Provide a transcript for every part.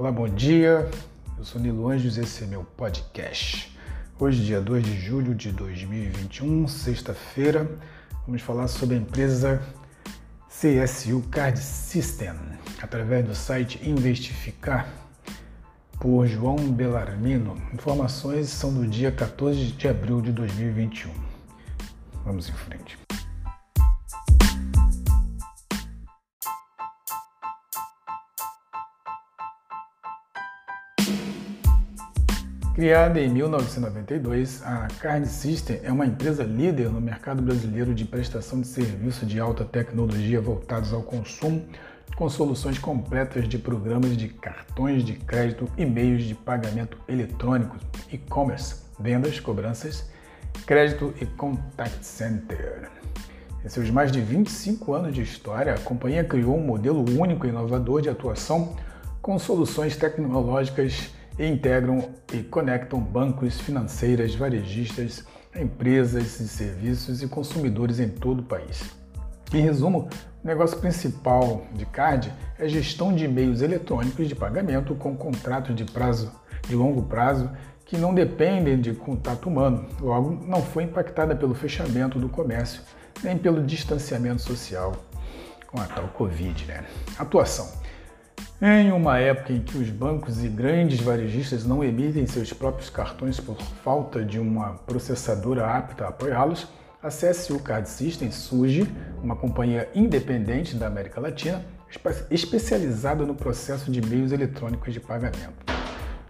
Olá, bom dia. Eu sou Nilo Anjos e esse é meu podcast. Hoje, dia 2 de julho de 2021, sexta-feira, vamos falar sobre a empresa CSU Card System, através do site Investificar, por João Belarmino. Informações são do dia 14 de abril de 2021. Vamos em frente. Criada em 1992, a Card System é uma empresa líder no mercado brasileiro de prestação de serviço de alta tecnologia voltados ao consumo, com soluções completas de programas de cartões de crédito e meios de pagamento eletrônicos, e-commerce, vendas, cobranças, crédito e contact center. Em seus mais de 25 anos de história, a companhia criou um modelo único e inovador de atuação com soluções tecnológicas e integram e conectam bancos, financeiras, varejistas, empresas de serviços e consumidores em todo o país. Em resumo, o negócio principal de CARD é gestão de meios eletrônicos de pagamento com contratos de prazo de longo prazo que não dependem de contato humano, logo não foi impactada pelo fechamento do comércio nem pelo distanciamento social com a tal Covid. Né? Atuação. Em uma época em que os bancos e grandes varejistas não emitem seus próprios cartões por falta de uma processadora apta a apoiá-los, a CSU Card System surge, uma companhia independente da América Latina, especializada no processo de meios eletrônicos de pagamento.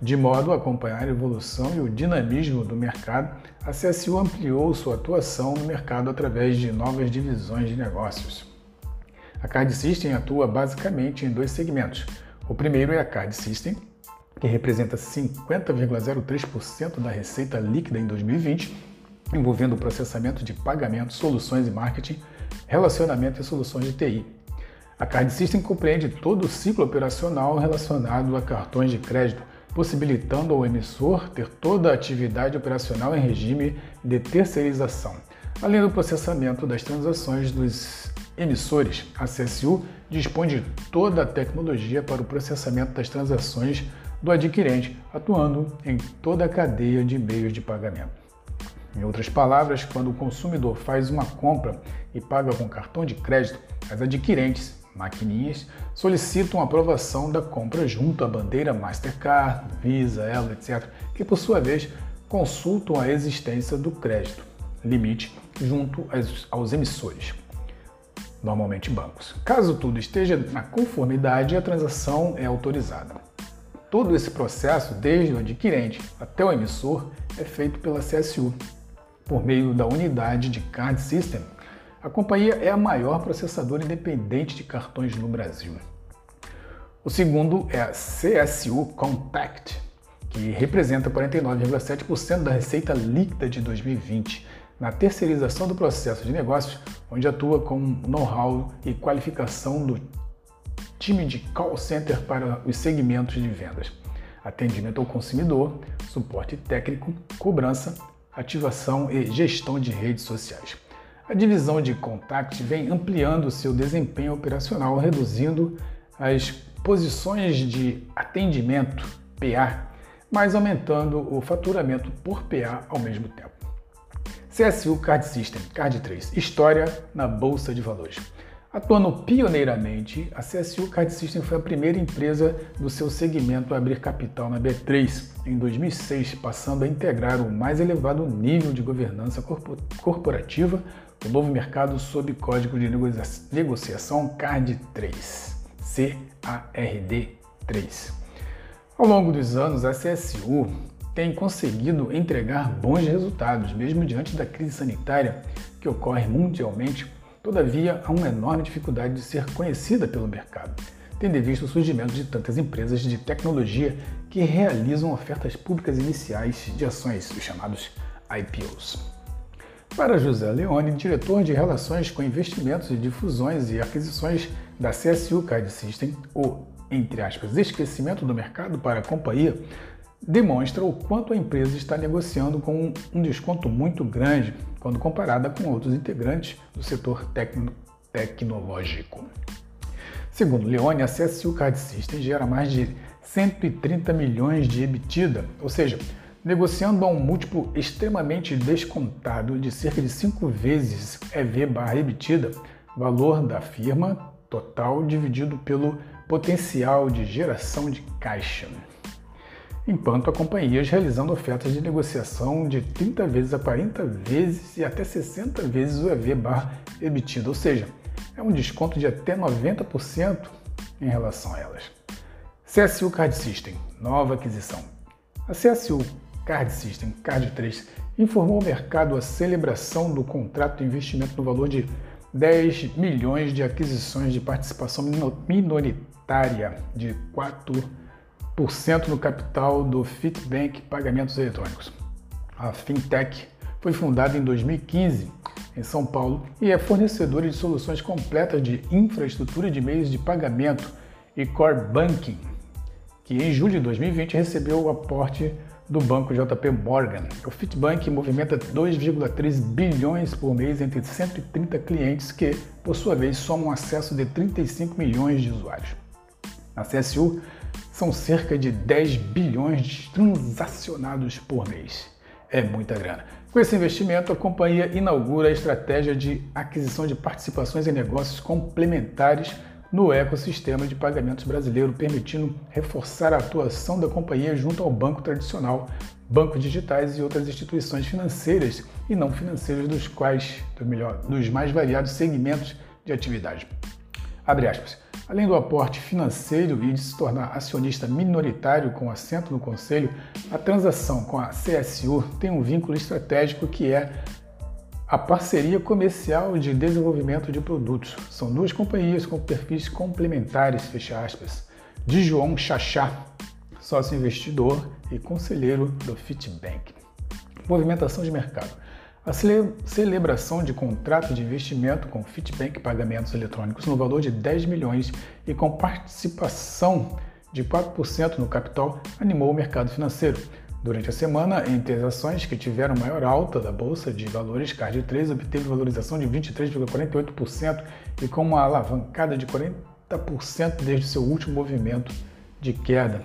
De modo a acompanhar a evolução e o dinamismo do mercado, a CSU ampliou sua atuação no mercado através de novas divisões de negócios. A Card System atua basicamente em dois segmentos. O primeiro é a Card System, que representa 50,03% da receita líquida em 2020, envolvendo o processamento de pagamentos, soluções e marketing, relacionamento e soluções de TI. A Card System compreende todo o ciclo operacional relacionado a cartões de crédito, possibilitando ao emissor ter toda a atividade operacional em regime de terceirização, além do processamento das transações dos emissores, a CSU dispõe de toda a tecnologia para o processamento das transações do adquirente, atuando em toda a cadeia de meios de pagamento. Em outras palavras, quando o consumidor faz uma compra e paga com cartão de crédito, as adquirentes, maquininhas, solicitam a aprovação da compra junto à bandeira Mastercard, Visa, Elo, etc., que por sua vez consultam a existência do crédito limite junto aos emissores normalmente bancos. Caso tudo esteja na conformidade, a transação é autorizada. Todo esse processo, desde o adquirente até o emissor, é feito pela CSU, por meio da unidade de Card System. A companhia é a maior processadora independente de cartões no Brasil. O segundo é a CSU Compact, que representa 49,7% da receita líquida de 2020 na terceirização do processo de negócios, onde atua com know-how e qualificação do time de call center para os segmentos de vendas, atendimento ao consumidor, suporte técnico, cobrança, ativação e gestão de redes sociais. A divisão de Contact vem ampliando seu desempenho operacional, reduzindo as posições de atendimento PA, mas aumentando o faturamento por PA ao mesmo tempo. CSU Card System, Card 3, História na Bolsa de Valores. Atuando pioneiramente, a CSU Card System foi a primeira empresa do seu segmento a abrir capital na B3 em 2006, passando a integrar o mais elevado nível de governança corporativa do novo mercado sob código de negociação CARD 3, CARD 3. Ao longo dos anos, a CSU tem conseguido entregar bons resultados, mesmo diante da crise sanitária que ocorre mundialmente. Todavia, há uma enorme dificuldade de ser conhecida pelo mercado, tendo visto o surgimento de tantas empresas de tecnologia que realizam ofertas públicas iniciais de ações, os chamados IPOs. Para José Leone, diretor de Relações com Investimentos e Difusões e Aquisições da CSU Card System, o, entre aspas, esquecimento do mercado para a companhia demonstra o quanto a empresa está negociando com um desconto muito grande quando comparada com outros integrantes do setor tecno tecnológico. Segundo Leone, a CSU Card System gera mais de 130 milhões de EBITDA, ou seja, negociando a um múltiplo extremamente descontado de cerca de 5 vezes EV barra EBITDA, valor da firma total dividido pelo potencial de geração de caixa. Enquanto há companhias realizando ofertas de negociação de 30 vezes a 40 vezes e até 60 vezes o EV barra EBITDA, ou seja, é um desconto de até 90% em relação a elas. CSU Card System, nova aquisição. A CSU Card System, Card 3, informou ao mercado a celebração do contrato de investimento no valor de 10 milhões de aquisições de participação minoritária de 4% no capital do Fitbank Pagamentos Eletrônicos. A fintech foi fundada em 2015 em São Paulo e é fornecedora de soluções completas de infraestrutura de meios de pagamento e core banking, que em julho de 2020 recebeu o aporte do banco JP Morgan. O Fitbank movimenta 2,3 bilhões por mês entre 130 clientes que, por sua vez, somam acesso de 35 milhões de usuários. Na CSU, são cerca de 10 bilhões transacionados por mês. É muita grana. Com esse investimento, a companhia inaugura a estratégia de aquisição de participações em negócios complementares no ecossistema de pagamentos brasileiro, permitindo reforçar a atuação da companhia junto ao banco tradicional, bancos digitais e outras instituições financeiras e não financeiras dos quais, do melhor, dos mais variados segmentos de atividade. Abre aspas. Além do aporte financeiro e de se tornar acionista minoritário com assento no conselho, a transação com a CSU tem um vínculo estratégico que é a parceria comercial de desenvolvimento de produtos. São duas companhias com perfis complementares, fecha aspas. De João Chachá, sócio investidor e conselheiro do Fitbank. Movimentação de mercado. A celebração de contrato de investimento com Fitbank Pagamentos Eletrônicos no valor de 10 milhões e com participação de 4% no capital animou o mercado financeiro. Durante a semana, entre as ações que tiveram maior alta da Bolsa de Valores, Card 3 obteve valorização de 23,48% e com uma alavancada de 40% desde seu último movimento de queda.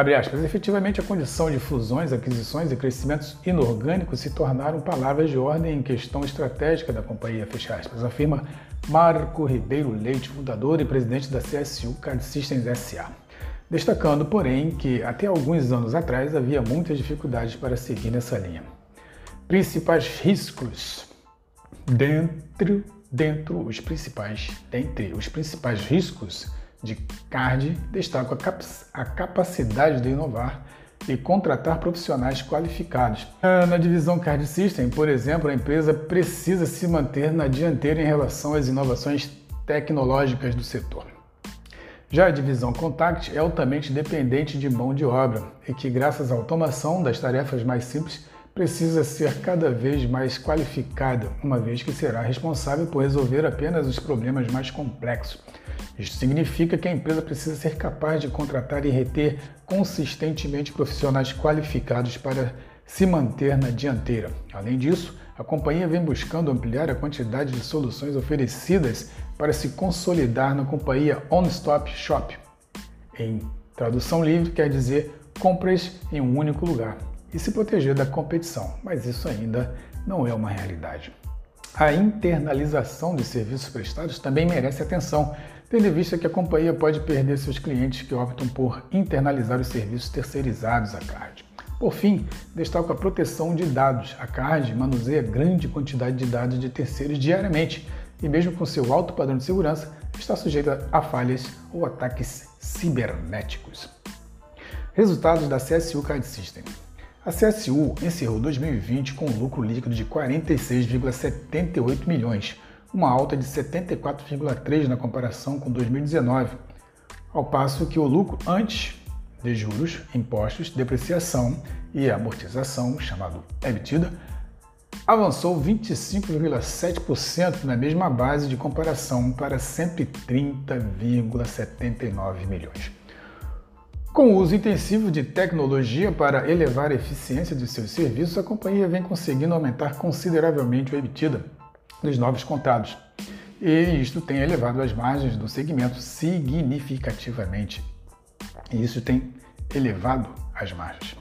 Abre aspas, efetivamente a condição de fusões, aquisições e crescimentos inorgânicos se tornaram palavras de ordem em questão estratégica da companhia, fecha aspas, afirma Marco Ribeiro Leite, fundador e presidente da CSU Card Systems SA. Destacando, porém, que até alguns anos atrás havia muitas dificuldades para seguir nessa linha. Principais riscos dentro, dentro os principais, dentre os principais riscos de CARD destaco a capacidade de inovar e contratar profissionais qualificados. Ah, na divisão Card System, por exemplo, a empresa precisa se manter na dianteira em relação às inovações tecnológicas do setor. Já a divisão Contact é altamente dependente de mão de obra e que, graças à automação das tarefas mais simples, precisa ser cada vez mais qualificada, uma vez que será responsável por resolver apenas os problemas mais complexos. Isto significa que a empresa precisa ser capaz de contratar e reter consistentemente profissionais qualificados para se manter na dianteira. Além disso, a companhia vem buscando ampliar a quantidade de soluções oferecidas para se consolidar na companhia On Stop Shop. Em tradução livre, quer dizer compras em um único lugar e se proteger da competição, mas isso ainda não é uma realidade. A internalização de serviços prestados também merece atenção, tendo em vista que a companhia pode perder seus clientes que optam por internalizar os serviços terceirizados à CARD. Por fim, destaco a proteção de dados. A CARD manuseia grande quantidade de dados de terceiros diariamente e, mesmo com seu alto padrão de segurança, está sujeita a falhas ou ataques cibernéticos. Resultados da CSU Card System. A CSU encerrou 2020 com um lucro líquido de 46,78 milhões, uma alta de 74,3 na comparação com 2019, ao passo que o lucro antes de juros, impostos, depreciação e amortização, chamado EBITDA, avançou 25,7% na mesma base de comparação para 130,79 milhões. Com o uso intensivo de tecnologia para elevar a eficiência de seus serviços, a companhia vem conseguindo aumentar consideravelmente o EBITDA dos novos contratos. E isto tem elevado as margens do segmento significativamente. e isso tem elevado as margens.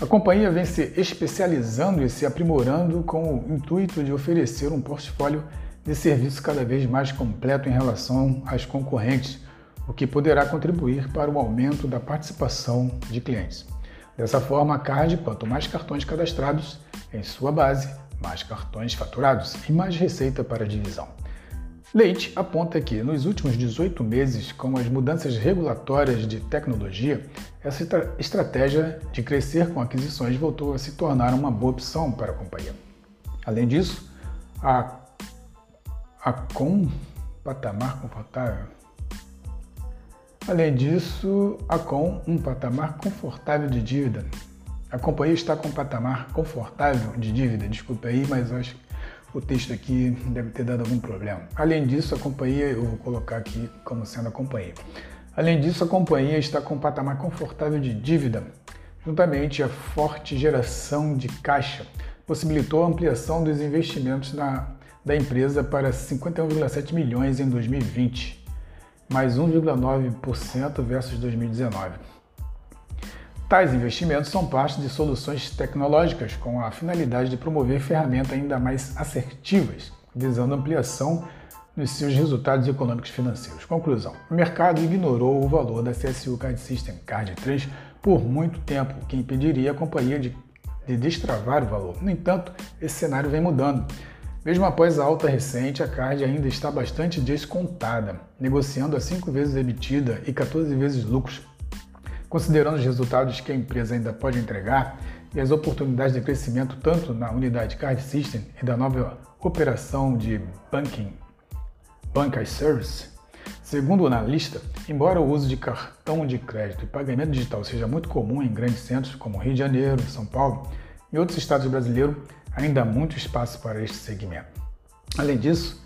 A companhia vem se especializando e se aprimorando com o intuito de oferecer um portfólio de serviços cada vez mais completo em relação às concorrentes, o que poderá contribuir para o aumento da participação de clientes. Dessa forma, a CARD, quanto mais cartões cadastrados em sua base, mais cartões faturados e mais receita para a divisão. Leite aponta que, nos últimos 18 meses, com as mudanças regulatórias de tecnologia, essa estratégia de crescer com aquisições voltou a se tornar uma boa opção para a companhia. Além disso, a, a com patamar confortável. Além disso, a com um patamar confortável de dívida. A companhia está com um patamar confortável de dívida, desculpe aí, mas acho que o texto aqui deve ter dado algum problema. Além disso, a companhia, eu vou colocar aqui como sendo a companhia. Além disso, a companhia está com um patamar confortável de dívida, juntamente à forte geração de caixa, possibilitou a ampliação dos investimentos na, da empresa para 51,7 milhões em 2020, mais 1,9% versus 2019. Tais investimentos são parte de soluções tecnológicas com a finalidade de promover ferramentas ainda mais assertivas, visando ampliação nos seus resultados econômicos financeiros. Conclusão: o mercado ignorou o valor da CSU Card System Card 3 por muito tempo, o que impediria a companhia de, de destravar o valor. No entanto, esse cenário vem mudando. Mesmo após a alta recente, a Card ainda está bastante descontada, negociando a 5 vezes emitida e 14 vezes lucros. Considerando os resultados que a empresa ainda pode entregar e as oportunidades de crescimento tanto na unidade Card System e da nova operação de banking, Bank as Service, segundo o analista, embora o uso de cartão de crédito e pagamento digital seja muito comum em grandes centros como Rio de Janeiro, São Paulo e outros estados brasileiros, ainda há muito espaço para este segmento. Além disso,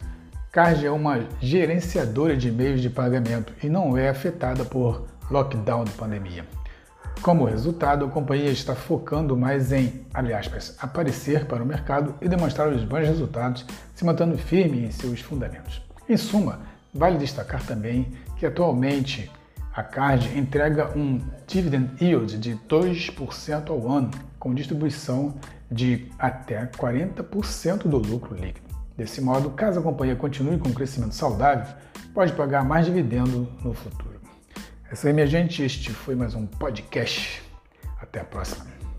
Card é uma gerenciadora de meios de pagamento e não é afetada por lockdown de pandemia. Como resultado, a companhia está focando mais em, aspas, aparecer para o mercado e demonstrar os bons resultados, se mantendo firme em seus fundamentos. Em suma, vale destacar também que atualmente a Card entrega um dividend yield de 2% ao ano, com distribuição de até 40% do lucro líquido. Desse modo, caso a companhia continue com um crescimento saudável, pode pagar mais dividendo no futuro. É isso aí, minha gente. Este foi mais um podcast. Até a próxima.